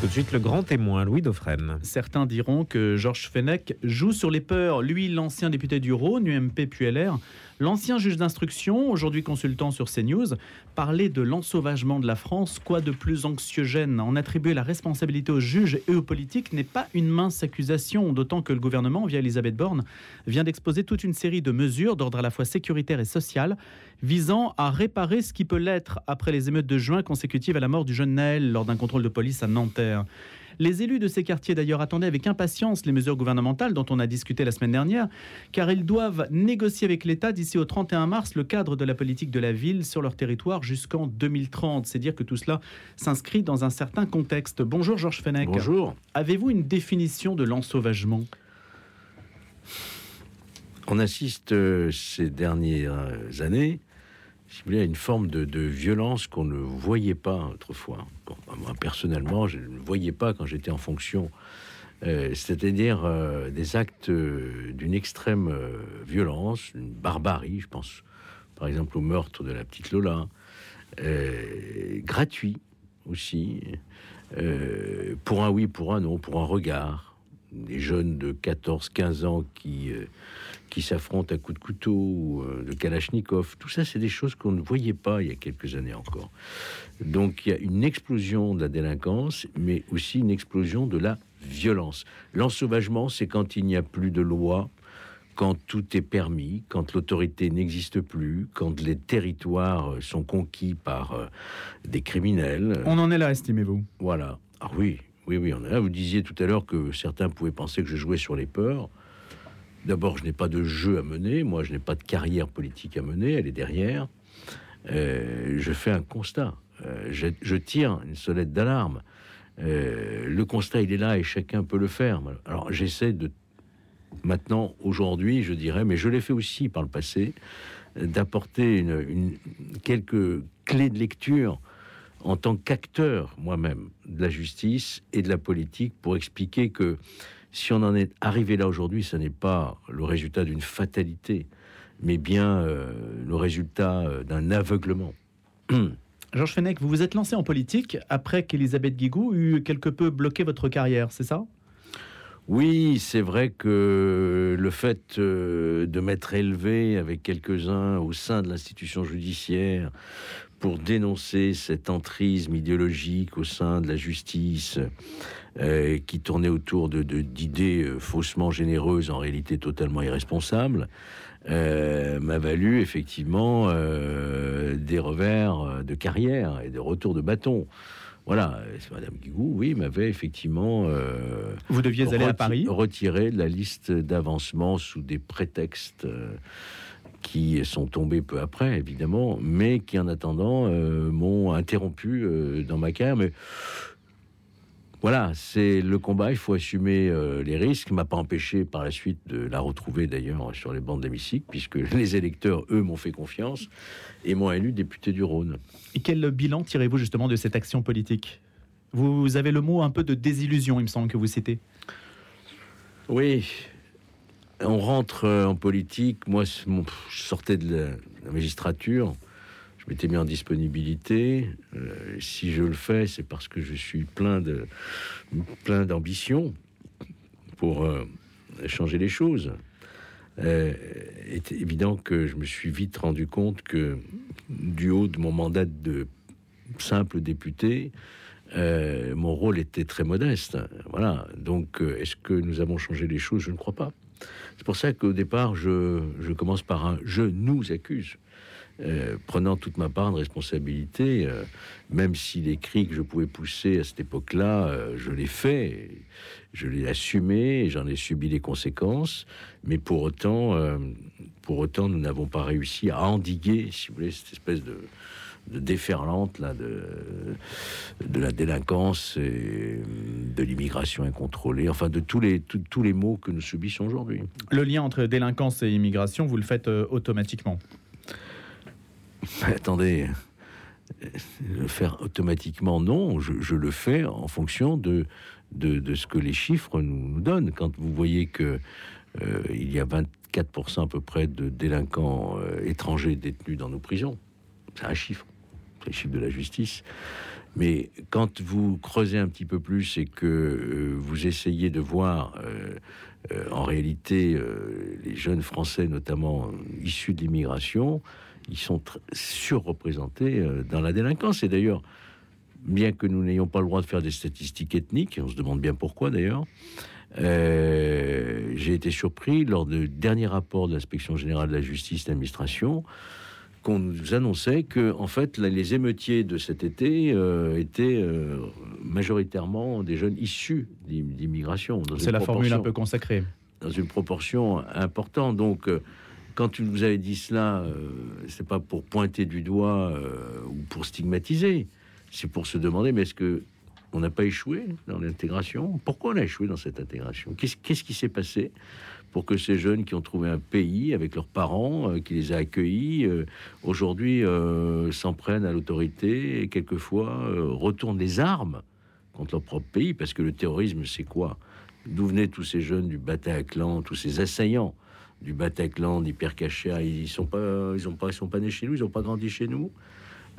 Tout de suite, le grand témoin, Louis Dauphren. Certains diront que Georges Fenech joue sur les peurs. Lui, l'ancien député du Rhône, UMP puis LR, l'ancien juge d'instruction, aujourd'hui consultant sur CNews, parlait de l'ensauvagement de la France. Quoi de plus anxiogène? En attribuer la responsabilité aux juges et aux politiques n'est pas une mince accusation, d'autant que le gouvernement, via Elisabeth Borne, vient d'exposer toute une série de mesures d'ordre à la fois sécuritaire et social, visant à réparer ce qui peut l'être après les émeutes de juin consécutives à la mort du jeune Naël lors d'un contrôle de police à Nanterre. Les élus de ces quartiers d'ailleurs attendaient avec impatience les mesures gouvernementales dont on a discuté la semaine dernière, car ils doivent négocier avec l'État d'ici au 31 mars le cadre de la politique de la ville sur leur territoire jusqu'en 2030. C'est dire que tout cela s'inscrit dans un certain contexte. Bonjour Georges Fenech. Bonjour. Avez-vous une définition de l'ensauvagement? On assiste euh, ces dernières années si vous voulez, une forme de, violence qu'on ne voyait pas autrefois. moi, personnellement, je ne voyais pas quand j'étais en fonction. Euh, c'est-à-dire euh, des actes euh, d'une extrême violence, une barbarie, je pense par exemple au meurtre de la petite Lola, gratuit aussi, pour un oui, pour un non, pour un regard, des jeunes de 14-15 ans qui, qui s'affrontent à coups de couteau, euh, de Kalachnikov. Tout ça, c'est des choses qu'on ne voyait pas il y a quelques années encore. Donc il y a une explosion de la délinquance, mais aussi une explosion de la violence. L'ensauvagement, c'est quand il n'y a plus de loi, quand tout est permis, quand l'autorité n'existe plus, quand les territoires sont conquis par euh, des criminels. On en est là, estimez-vous? Voilà. Ah oui, oui, oui, on est là. Vous disiez tout à l'heure que certains pouvaient penser que je jouais sur les peurs. D'abord, je n'ai pas de jeu à mener. Moi, je n'ai pas de carrière politique à mener. Elle est derrière. Euh, je fais un constat. Euh, je, tire une sonnette d'alarme. Euh, le constat, il est là et chacun peut le faire. Alors, j'essaie de maintenant, aujourd'hui, je dirais, mais je l'ai fait aussi par le passé, d'apporter quelques clés de lecture en tant qu'acteur moi-même de la justice et de la politique pour expliquer que si on en est arrivé là aujourd'hui, ce n'est pas le résultat d'une fatalité, mais bien euh, le résultat euh, d'un aveuglement. Georges Fenech, vous vous êtes lancé en politique après qu'Elisabeth Guigou eut quelque peu bloqué votre carrière, c'est ça? Oui, c'est vrai que le fait euh, de m'être élevé avec quelques-uns au sein de l'institution judiciaire pour dénoncer cet entrisme idéologique au sein de la justice euh, qui tournait autour de d'idées euh, faussement généreuses, en réalité totalement irresponsables, m'a valu effectivement des revers de carrière et des retours de bâton. Voilà, Madame Guigou, oui, m'avait effectivement. Euh, Vous deviez aller à Paris? Retirer la liste d'avancement sous des prétextes euh, qui sont tombés peu après, évidemment, mais qui en attendant euh, m'ont interrompu dans ma carrière. Mais voilà, c'est le combat, il faut assumer euh, les risques. M'a pas empêché par la suite de la retrouver d'ailleurs sur les bancs d'hémicycle, puisque les électeurs, eux, m'ont fait confiance et m'ont élu député du Rhône. Et quel bilan tirez-vous justement de cette action politique? Vous avez le mot un peu de désillusion, il me semble que vous citez. Oui, on rentre euh, en politique. Moi, je sortais de la magistrature je m'étais mis en disponibilité. Euh, si je le fais, c'est parce que je suis plein de plein d'ambition pour euh, changer les choses. Euh, est évident que je me suis vite rendu compte que du haut de mon mandat de simple député, mon rôle était très modeste. Voilà. Donc, est-ce que nous avons changé les choses? Je ne crois pas. C'est pour ça qu'au départ, je, je, commence par un je nous accuse. Euh, prenant toute ma part de responsabilité, euh, même si les cris que je pouvais pousser à cette époque-là, euh, je l'ai fait, je l'ai assumé, j'en ai subi les conséquences, mais pour autant, pour autant, nous n'avons pas réussi à endiguer, si vous voulez, cette espèce de, déferlante là, de, la délinquance et de l'immigration incontrôlée, enfin de tous les, tous les maux que nous subissons aujourd'hui. Le lien entre délinquance et immigration, vous le faites automatiquement? attendez, le faire automatiquement, non. Je, le fais en fonction de, de, ce que les chiffres nous, donnent. Quand vous voyez que euh, il y a 24% à peu près de délinquants euh, étrangers détenus dans nos prisons, c'est un chiffre, c'est le chiffre de la justice. Mais quand vous creusez un petit peu plus et que euh, vous essayez de voir euh, en réalité les jeunes Français, notamment issus de l'immigration, ils sont surreprésentés dans la délinquance. Et d'ailleurs, bien que nous n'ayons pas le droit de faire des statistiques ethniques, et on se demande bien pourquoi d'ailleurs, euh, j'ai été surpris lors du dernier rapport de l'inspection générale de la justice et l'administration qu'on nous annonçait que en fait les émeutiers de cet été euh, étaient euh, majoritairement des jeunes issus d'immigration. C'est la formule un peu consacrée. Dans une proportion importante. Donc quand vous avez dit cela, c'est pas pour pointer du doigt ou pour stigmatiser, c'est pour se demander mais est-ce que on n'a pas échoué dans l'intégration? Pourquoi on a échoué dans cette intégration? Qu'est-ce qui s'est passé pour que ces jeunes qui ont trouvé un pays avec leurs parents, euh, qui les a accueillis, euh, aujourd'hui euh, s'en prennent à l'autorité et quelquefois retournent les armes contre leur propre pays? Parce que le terrorisme, c'est quoi? D'où venaient tous ces jeunes du Bataclan, tous ces assaillants? Du Bataclan, d'Hypercacher Ils sont pas, ils ont pas, ils sont pas nés chez nous, ils ont pas grandi chez nous.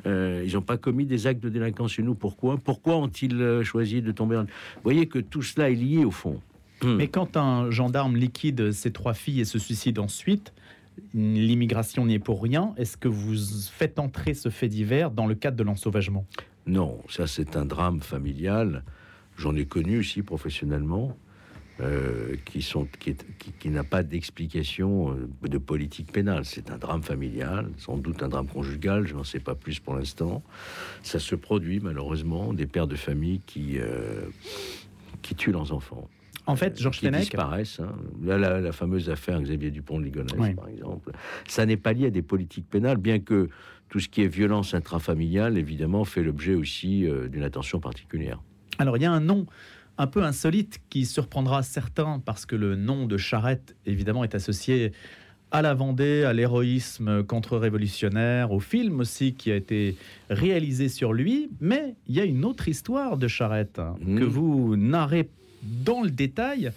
Euh, ils n'ont pas commis des actes de délinquance chez nous. Pourquoi? Pourquoi ont-ils euh, choisi de tomber en... Vous voyez que tout cela est lié au fond. Mais quand un gendarme liquide ses trois filles et se suicide ensuite, l'immigration n'y est pour rien. Est-ce que vous faites entrer ce fait divers dans le cadre de l'ensauvagement? Non, ça c'est un drame familial. J'en ai connu aussi professionnellement. Euh, qui, sont, qui, qui, n'a pas d'explication euh, de politique pénale. C'est un drame familial, sans doute un drame conjugal, je n'en sais pas plus pour l'instant. Ça se produit malheureusement, des pères de famille qui, euh, qui tuent leurs enfants. En fait, Georges Fenech... disparaissent. Hein. la, fameuse affaire Xavier Dupont de Ligonnès, par exemple. Ça n'est pas lié à des politiques pénales, bien que tout ce qui est violence intrafamiliale, évidemment, fait l'objet aussi d'une attention particulière. Alors, il y a un nom un peu insolite qui surprendra certains parce que le nom de Charette, évidemment, est associé à la Vendée, à l'héroïsme contre-révolutionnaire, au film aussi qui a été réalisé sur lui. Mais il y a une autre histoire de Charette hein, mmh. que vous narrez dans le détail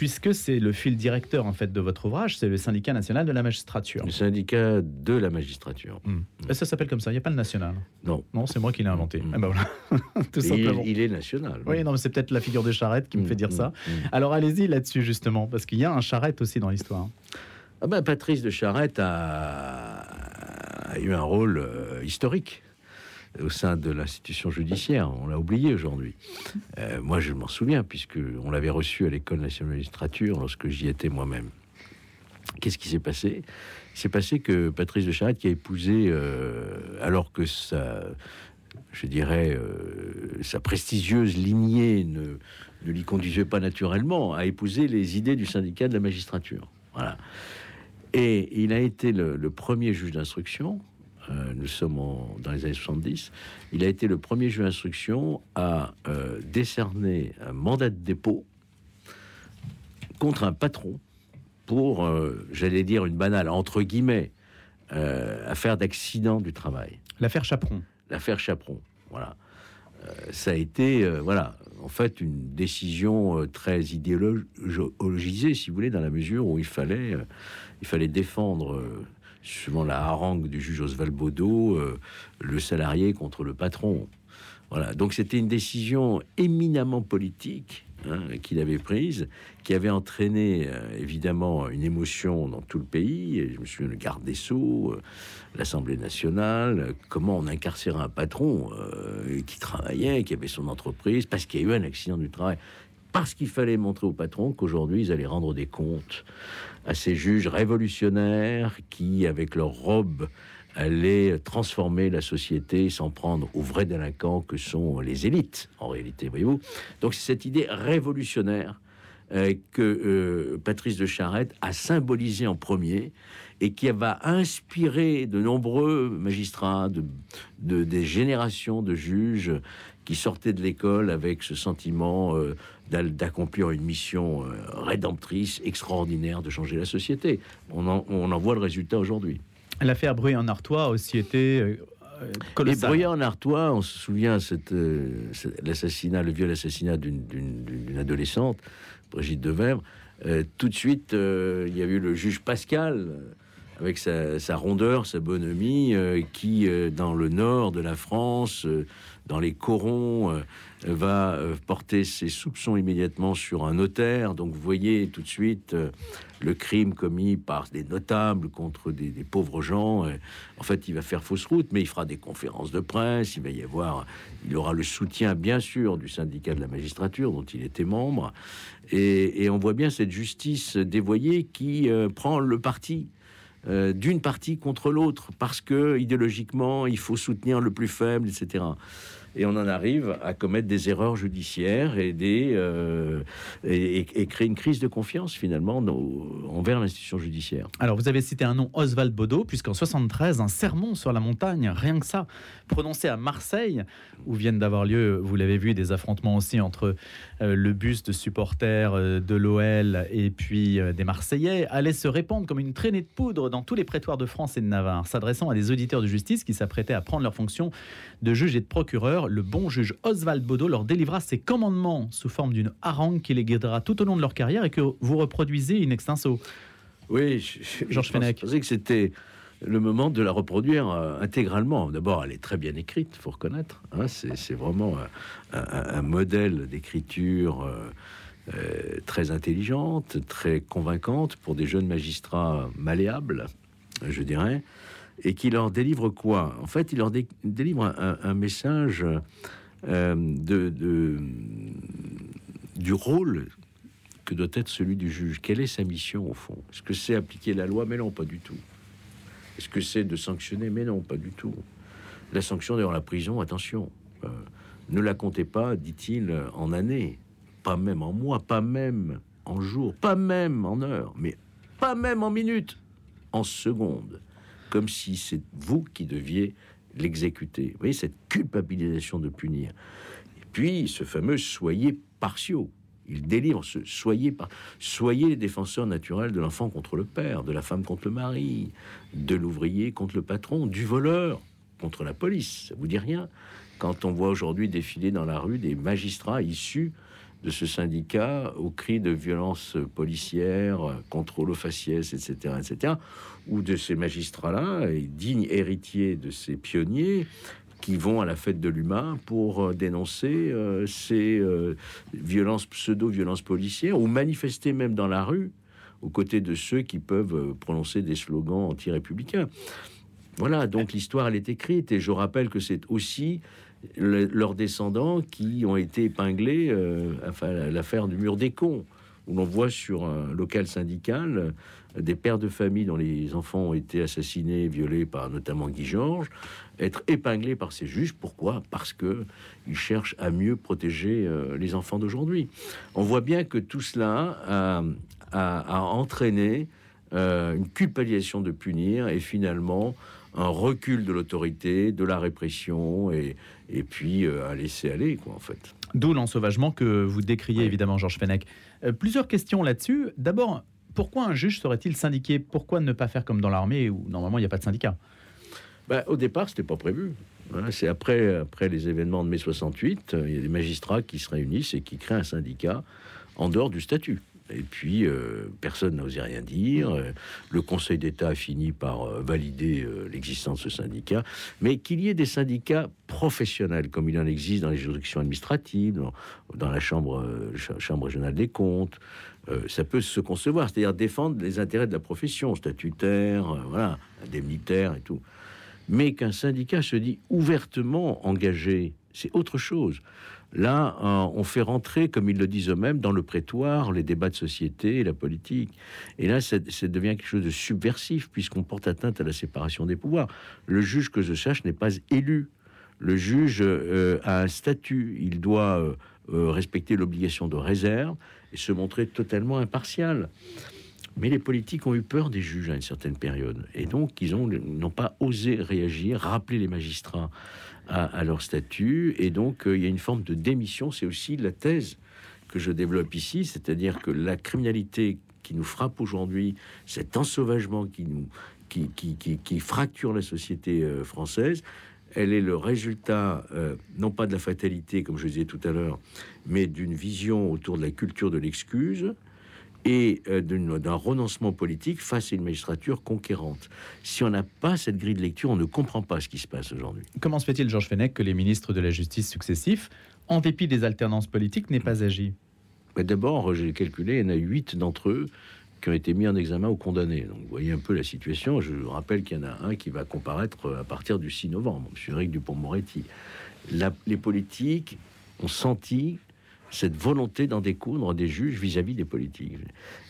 puisque c'est le fil directeur en fait de votre ouvrage, c'est le syndicat national de la magistrature. Le syndicat de la magistrature. Hmm. Ça s'appelle comme ça, il n'y a pas le national. Non. Non, c'est moi qui l'ai inventé. Hmm. Eh ben voilà. Tout simplement. Il, est national. Oui, non, mais c'est peut-être la figure de Charrette qui me fait dire hmm. ça. Alors allez-y là-dessus justement, parce qu'il y a un Charrette aussi dans l'histoire. Ah ben, Patrice de Charrette a, eu un rôle euh, historique au sein de l'institution judiciaire. On l'a oublié aujourd'hui. Euh, moi, je m'en souviens, puisque on l'avait reçu à l'école nationale de magistrature lorsque j'y étais moi-même. Qu'est-ce qui s'est passé? Il s'est passé que Patrice de Charette, qui a épousé, euh, alors que sa, je dirais, euh, sa prestigieuse lignée ne, ne lui conduisait pas naturellement, a épousé les idées du syndicat de la magistrature. Voilà. Et il a été le premier juge d'instruction euh, nous sommes dans les années 70, il a été le premier juge d'instruction à euh, décerner un mandat de dépôt contre un patron pour, euh, j'allais dire une banale, entre guillemets, affaire d'accident du travail. L'affaire Chaperon. L'affaire Chaperon, voilà. ça a été, voilà, en fait, une décision très idéologisée, si vous voulez, dans la mesure où il fallait, il fallait défendre suivant la harangue du juge Oswald Baudot, euh, le salarié contre le patron. Voilà, donc c'était une décision éminemment politique hein, qu'il avait prise, qui avait entraîné euh, évidemment une émotion dans tout le pays. je me souviens le garde des Sceaux, euh, l'Assemblée nationale, comment on incarcérait un patron qui travaillait, qui avait son entreprise, parce qu'il y a eu un accident du travail parce qu'il fallait montrer au patron qu'aujourd'hui, ils allaient rendre des comptes à ces juges révolutionnaires qui, avec leur robe, allaient transformer la société sans prendre aux vrais délinquants que sont les élites, en réalité, voyez-vous. Donc c'est cette idée révolutionnaire euh, que euh, Patrice de Charette a symbolisé en premier et qui va inspirer de nombreux magistrats, de, des générations de juges qui sortaient de l'école avec ce sentiment euh, d'accomplir une mission euh, rédemptrice, extraordinaire, de changer la société. On en, on en voit le résultat aujourd'hui. L'affaire Bruyant en Artois a aussi été euh, colossale. Et Bruyant en Artois, on se souvient l'assassinat, le viol assassinat d'une adolescente, Brigitte Devers. tout de suite, il y a eu le juge Pascal avec sa, rondeur, sa bonhomie, euh, qui, euh, dans le nord de la France, euh, dans les corons, va porter ses soupçons immédiatement sur un notaire. Donc vous voyez tout de suite le crime commis par des notables contre des, pauvres gens. en fait, il va faire fausse route, mais il fera des conférences de presse. Il va y avoir, il aura le soutien, bien sûr, du syndicat de la magistrature dont il était membre. Et, on voit bien cette justice dévoyée qui prend le parti euh, d'une partie contre l'autre, parce que idéologiquement, il faut soutenir le plus faible, etc et on en arrive à commettre des erreurs judiciaires et, euh, créer une crise de confiance finalement envers l'institution judiciaire. Alors vous avez cité un nom, Oswald Bodo, puisqu'en 73, un sermon sur la montagne, rien que ça, prononcé à Marseille, où viennent d'avoir lieu, vous l'avez vu, des affrontements aussi entre euh, le bus de supporters euh, de l'OL et puis des Marseillais, allait se répandre comme une traînée de poudre dans tous les prétoires de France et de Navarre, s'adressant à des auditeurs de justice qui s'apprêtaient à prendre leur fonction de juge et de procureur le bon juge Oswald Bodo leur délivra ses commandements sous forme d'une harangue qui les guidera tout au long de leur carrière et que vous reproduisez in extenso. Oui, Georges Fenech. Je pensais que c'était le moment de la reproduire euh, intégralement. D'abord, elle est très bien écrite, il faut reconnaître. Hein. c'est vraiment un, modèle d'écriture euh, euh, très intelligente, très convaincante pour des jeunes magistrats malléables, je dirais et qui leur délivre quoi? En fait, il leur délivre un, message euh, de, du rôle que doit être celui du juge. Quelle est sa mission au fond? Est-ce que c'est appliquer la loi? Mais non, pas du tout. Est-ce que c'est de sanctionner? Mais non, pas du tout. La sanction dans la prison, attention, euh, ne la comptez pas, dit-il, en années, pas même en mois, pas même en jours, pas même en heures, mais pas même en minutes, en secondes comme si c'est vous qui deviez l'exécuter. Vous voyez, cette culpabilisation de punir. Et puis, ce fameux soyez partiaux. Il délivre ce soyez par soyez les défenseurs naturels de l'enfant contre le père, de la femme contre le mari, de l'ouvrier contre le patron, du voleur contre la police. Ça vous dit rien? Quand on voit aujourd'hui défiler dans la rue des magistrats issus de ce syndicat au cri de violence policière, contrôle aux faciès, etc., etc., ou de ces magistrats-là, dignes héritiers de ces pionniers, qui vont à la fête de l'humain pour euh, dénoncer euh, ces euh, violences, pseudo-violences policières, ou manifester même dans la rue aux côtés de ceux qui peuvent prononcer des slogans anti-républicains. Voilà, donc l'histoire, elle est écrite, et je rappelle que c'est aussi leurs descendants qui ont été épinglés, euh, enfin l'affaire du mur des cons, où l'on voit sur un local syndical euh, des pères de famille dont les enfants ont été assassinés, violés par notamment Guy Georges, être épinglés par ces juges. Pourquoi? Parce que ils cherchent à mieux protéger euh, les enfants d'aujourd'hui. On voit bien que tout cela a entraîné une culpabilisation de punir et finalement un recul de l'autorité, de la répression, et, et puis euh, à laisser aller, quoi, en fait. D'où l'ensauvagement que vous décriez, évidemment, Georges Fenech. Euh, plusieurs questions là-dessus. D'abord, pourquoi un juge serait-il syndiqué? Pourquoi ne pas faire comme dans l'armée où normalement il n'y a pas de syndicat? Bah, Au départ, c'était pas prévu. c'est après, après les événements de mai 68, euh, il y a des magistrats qui se réunissent et qui créent un syndicat en dehors du statut. Et puis, euh, personne n'osait rien dire. Euh, le Conseil d'État a fini par euh, valider l'existence de ce syndicat. Mais qu'il y ait des syndicats professionnels, comme il en existe dans les juridictions administratives, dans, la chambre, chambre régionale des comptes, ça peut se concevoir. C'est-à-dire défendre les intérêts de la profession, statutaire, voilà, indemnitaire et tout. Mais qu'un syndicat se dit ouvertement engagé, c'est autre chose. Là, euh, on fait rentrer, comme ils le disent eux-mêmes, dans le prétoire les débats de société la politique. Et là, ça, devient quelque chose de subversif, puisqu'on porte atteinte à la séparation des pouvoirs. Le juge, que je sache, n'est pas élu. Le juge euh, a un statut. Il doit euh, respecter l'obligation de réserve et se montrer totalement impartial. Mais les politiques ont eu peur des juges à une certaine période. Et donc, ils n'ont pas osé réagir, rappeler les magistrats à, leur statut. Et donc, euh, il y a une forme de démission. C'est aussi la thèse que je développe ici, c'est-à-dire que la criminalité qui nous frappe aujourd'hui, cet ensauvagement qui nous qui, qui, qui, fracture la société euh, française, elle est le résultat euh, non pas de la fatalité, comme je disais tout à l'heure, mais d'une vision autour de la culture de l'excuse et euh, d'un renoncement politique face à une magistrature conquérante. Si on n'a pas cette grille de lecture, on ne comprend pas ce qui se passe aujourd'hui. Comment se fait-il, Georges Fenech, que les ministres de la Justice successifs, en dépit des alternances politiques, n'aient pas agi? D'abord, j'ai calculé, il y en a huit d'entre eux qui ont été mis en examen ou condamnés. Donc, vous voyez un peu la situation. Je vous rappelle qu'il y en a un qui va comparaître à partir du 6 novembre, M. Eric Dupont-Moretti. Les politiques ont senti cette volonté d'en découdre des juges vis-à-vis des politiques.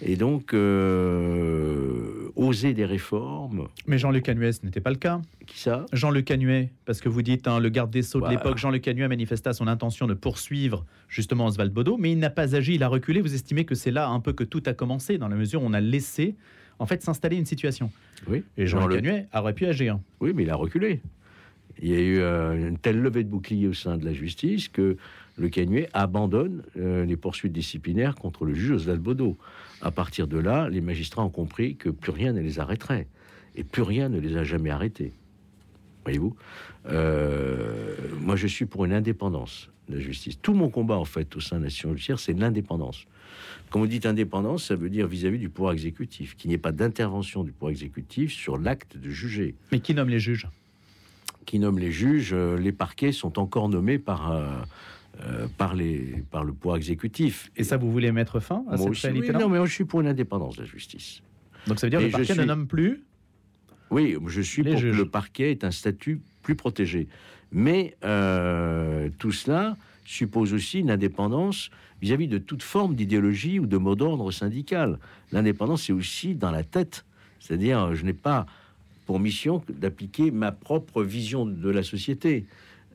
Et donc, euh, oser des réformes, Mais Jean-Luc Canuet, ce n'était pas le cas. qui ça? Jean-Luc Canuet, parce que vous dites, hein, le garde des Sceaux de l'époque, Jean-Luc Canuet a manifesté son intention de poursuivre justement Oswald Bodo, mais il n'a pas agi, il a reculé. Vous estimez que c'est là un peu que tout a commencé, dans la mesure où on a laissé en fait s'installer une situation. Oui. Et Jean-Luc Jean-Luc- Canuet aurait pu agir. Oui, mais il a reculé. Il y a eu euh, une telle levée de bouclier au sein de la justice que le Canuet abandonne euh, les poursuites disciplinaires contre le juge Oswald Bodo. À partir de là, les magistrats ont compris que plus rien ne les arrêterait. Et plus rien ne les a jamais arrêtés. Voyez-vous? Euh, Moi, je suis pour une indépendance de la justice. Tout mon combat, en fait, au sein de la nation judiciaire, c'est l'indépendance. Quand vous dites indépendance, ça veut dire vis-à-vis du pouvoir exécutif, qu'il n'y ait pas d'intervention du pouvoir exécutif sur l'acte de juger Mais qui nomme les juges? Qui nomme les juges, euh, les parquets sont encore nommés par, euh, euh, par, les, par le pouvoir exécutif. Et ça, vous voulez mettre fin à Moi cette aussi, oui, réalité-là non, mais moi, je suis pour une indépendance de la justice. Donc ça veut dire que le je parquet ne nomme plus Oui, je suis Les pour juges. que le parquet ait un statut plus protégé. Mais euh, tout cela suppose aussi une indépendance vis-à-vis de toute forme d'idéologie ou de mot d'ordre syndical. L'indépendance, c'est aussi dans la tête. C'est-à-dire, je n'ai pas pour mission d'appliquer ma propre vision de la société.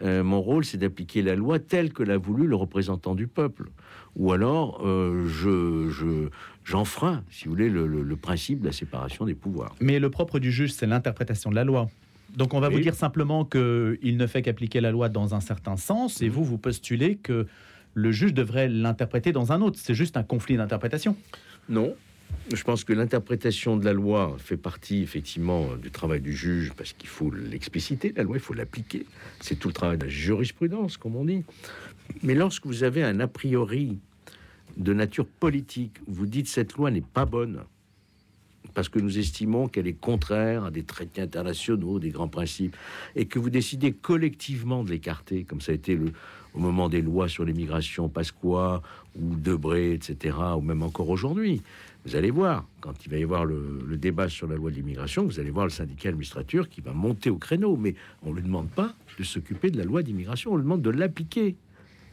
Euh, mon rôle, c'est d'appliquer la loi telle que l'a voulu le représentant du peuple. Ou alors, euh, je, je, j'enfreins, si vous voulez, le, le- le principe de la séparation des pouvoirs. Mais le propre du juge, c'est l'interprétation de la loi. Donc on va Oui. vous dire simplement qu'il ne fait qu'appliquer la loi dans un certain sens, et vous, vous postulez que le juge devrait l'interpréter dans un autre. C'est juste un conflit d'interprétation. Non. Je pense que l'interprétation de la loi fait partie effectivement du travail du juge parce qu'il faut l'expliciter, la loi, il faut l'appliquer. C'est tout le travail de la jurisprudence, comme on dit. Mais lorsque vous avez un a priori de nature politique, vous dites cette loi n'est pas bonne parce que nous estimons qu'elle est contraire à des traités internationaux, des grands principes, et que vous décidez collectivement de l'écarter, comme ça a été le, au moment des lois sur l'immigration, Pasqua ou Debré, etc., ou même encore aujourd'hui. Vous allez voir, quand il va y avoir le, débat sur la loi de l'immigration, vous allez voir le syndicat administrateur qui va monter au créneau, mais on ne lui demande pas de s'occuper de la loi d'immigration, on lui demande de l'appliquer.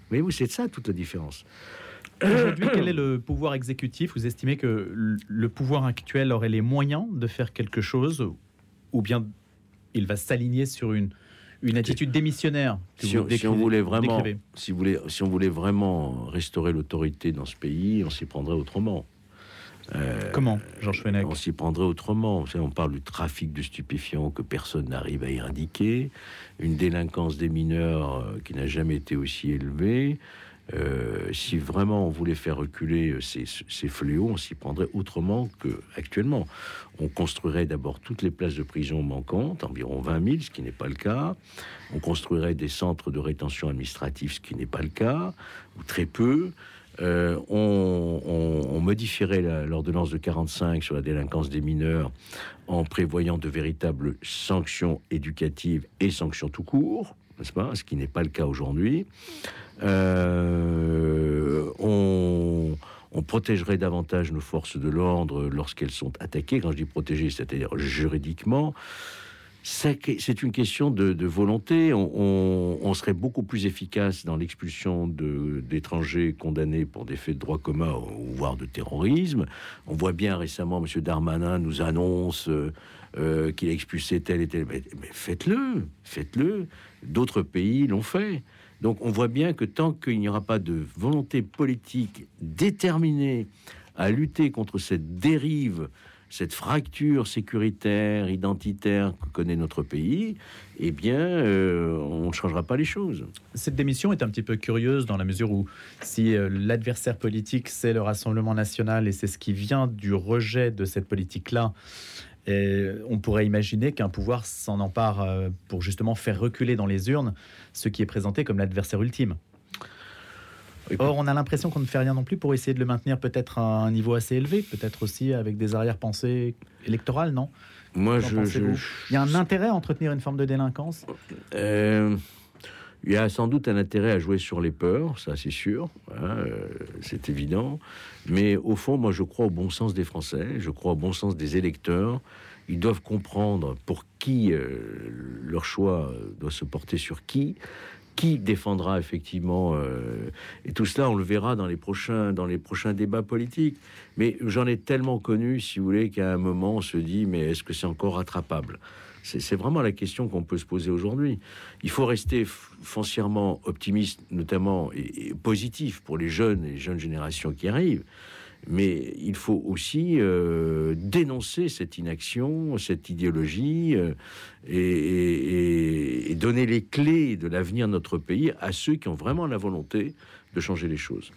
Voyez-vous, c'est ça toute la différence. Aujourd'hui, quel est le pouvoir exécutif? Vous estimez que le pouvoir actuel aurait les moyens de faire quelque chose, ou bien il va s'aligner sur une, une attitude démissionnaire que Si vous on, si on décrivez- voulait vraiment, si, vous voulez, si on voulait vraiment restaurer l'autorité dans ce pays, on s'y prendrait autrement. Euh, Comment, Georges Fenech On s'y prendrait autrement. Savez, on parle du trafic de stupéfiants que personne n'arrive à éradiquer, une délinquance des mineurs euh, qui n'a jamais été aussi élevée. Euh, si vraiment on voulait faire reculer ces, ces fléaux, on s'y prendrait autrement qu'actuellement. On construirait d'abord toutes les places de prison manquantes, environ 20 000, ce qui n'est pas le cas. On construirait des centres de rétention administrative, ce qui n'est pas le cas, ou très peu. Euh, on, modifierait l'ordonnance de 45 sur la délinquance des mineurs en prévoyant de véritables sanctions éducatives et sanctions tout court, n'est-ce pas Ce qui n'est pas le cas aujourd'hui. Euh, on, on protégerait davantage nos forces de l'ordre lorsqu'elles sont attaquées. Quand je dis protéger, c'est-à-dire juridiquement. C'est une question de, volonté. On, serait beaucoup plus efficace dans l'expulsion d'étrangers condamnés pour des faits de droit commun ou voire de terrorisme. On voit bien récemment, M. Darmanin nous annonce euh, euh, qu'il a expulsé tel et tel. Mais faites-le, faites-le. D'autres pays l'ont fait. Donc on voit bien que tant qu'il n'y aura pas de volonté politique déterminée à lutter contre cette dérive, cette fracture sécuritaire, identitaire que connaît notre pays, eh bien, euh, on ne changera pas les choses. Cette démission est un petit peu curieuse dans la mesure où si euh, l'adversaire politique c'est le Rassemblement national et c'est ce qui vient du rejet de cette politique-là, et on pourrait imaginer qu'un pouvoir s'en empare euh, pour justement faire reculer dans les urnes ce qui est présenté comme l'adversaire ultime. Or, on a l'impression qu'on ne fait rien non plus pour essayer de le maintenir peut-être à un niveau assez élevé, peut-être aussi avec des arrière-pensées électorales, non? Moi, je, Il y a un intérêt à entretenir une forme de délinquance? Euh, Il y a sans doute un intérêt à jouer sur les peurs, ça c'est sûr, hein, euh, c'est évident. Mais au fond, moi je crois au bon sens des Français, je crois au bon sens des électeurs. Ils doivent comprendre pour qui euh, leur choix doit se porter sur qui qui défendra effectivement euh, et tout cela on le verra dans les prochains dans les prochains débats politiques mais j'en ai tellement connu si vous voulez qu'à un moment on se dit mais est-ce que c'est encore rattrapable? C'est vraiment la question qu'on peut se poser aujourd'hui. Il faut rester foncièrement optimiste, notamment et, positif pour les jeunes et les jeunes générations qui arrivent. Mais il faut aussi euh, dénoncer cette inaction, cette idéologie, euh, et, donner les clés de l'avenir de notre pays à ceux qui ont vraiment la volonté de changer les choses.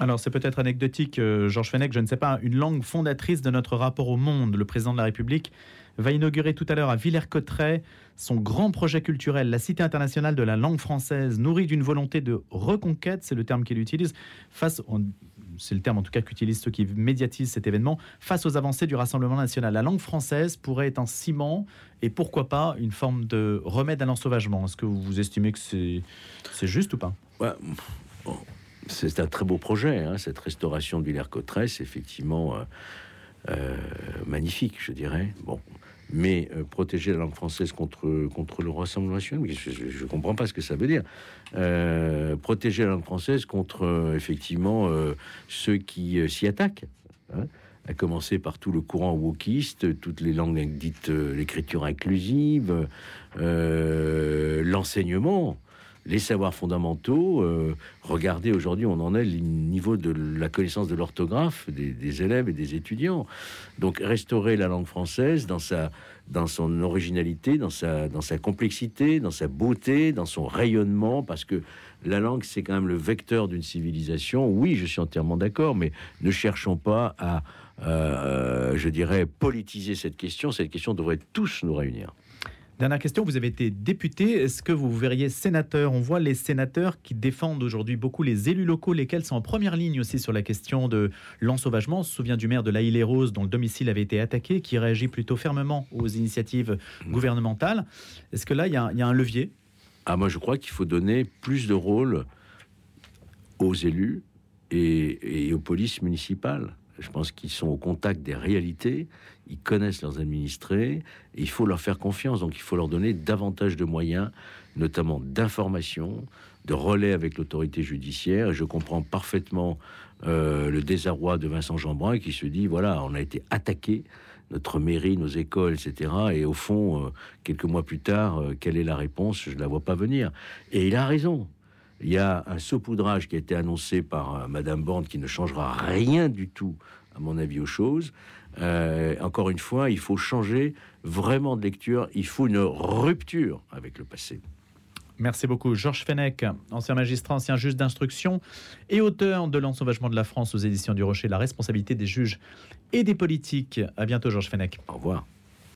Alors c'est peut-être anecdotique, euh, Georges Fenech, je ne sais pas, une langue fondatrice de notre rapport au monde. Le président de la République va inaugurer tout à l'heure à Villers-Cotterêts son grand projet culturel, la Cité internationale de la langue française, nourrie d'une volonté de reconquête, c'est le terme qu'il utilise, face, c'est le terme en tout cas qu'utilisent ceux qui médiatisent cet événement, face aux avancées du Rassemblement national. La langue française pourrait être un ciment et pourquoi pas une forme de remède à l'ensauvagement. Est-ce que vous estimez que c'est, juste ou pas? C'est un très beau projet, hein, cette restauration Villers-Cotterêts, c'est effectivement euh, euh, magnifique, je dirais. Bon, mais euh, protéger la langue française contre, contre le Rassemblement national, je ne comprends pas ce que ça veut dire. Euh, protéger la langue française contre, euh, effectivement, ceux qui s'y attaquent. Hein, à commencer par tout le courant wokiste, toutes les langues dites l'écriture inclusive, l'enseignement les savoirs fondamentaux. Euh, regardez aujourd'hui, on en est le niveau de la connaissance de l'orthographe des, élèves et des étudiants. Donc restaurer la langue française dans sa dans son originalité, dans sa dans sa complexité, dans sa beauté, dans son rayonnement, parce que la langue c'est quand même le vecteur d'une civilisation. Oui, je suis entièrement d'accord, mais ne cherchons pas à euh, je dirais politiser cette question. Cette question devrait tous nous réunir. Dernière question, vous avez été député, est-ce que vous verriez sénateur? On voit les sénateurs qui défendent aujourd'hui beaucoup les élus locaux, lesquels sont en première ligne aussi sur la question de l'ensauvagement. On se souvient du maire de La et rose dont le domicile avait été attaqué, qui réagit plutôt fermement aux initiatives mmh. gouvernementales. Est-ce que là, il y, a un levier? Ah, Moi, je crois qu'il faut donner plus de rôle aux élus et aux polices municipales. Je pense qu'ils sont au contact des réalités, ils connaissent leurs administrés, et il faut leur faire confiance. Donc il faut leur donner davantage de moyens, notamment d'information, de relais avec l'autorité judiciaire. Et je comprends parfaitement euh, le désarroi de Vincent Jeanbrun qui se dit voilà, on a été attaqué, notre mairie, nos écoles, etc. Et au fond, euh, quelques mois plus tard, euh, quelle est la réponse? Je ne la vois pas venir. Et il a raison. Il y a un saupoudrage qui a été annoncé par euh, Madame Bande qui ne changera rien du tout, à mon avis, aux choses. Euh, encore une fois, il faut changer vraiment de lecture. Il faut une rupture avec le passé. Merci beaucoup. Georges Fenech, ancien magistrat, ancien juge d'instruction et auteur de L'ensauvagement de la France aux éditions du Rocher, la responsabilité des juges et des politiques. À bientôt, Georges Fenech. Au revoir.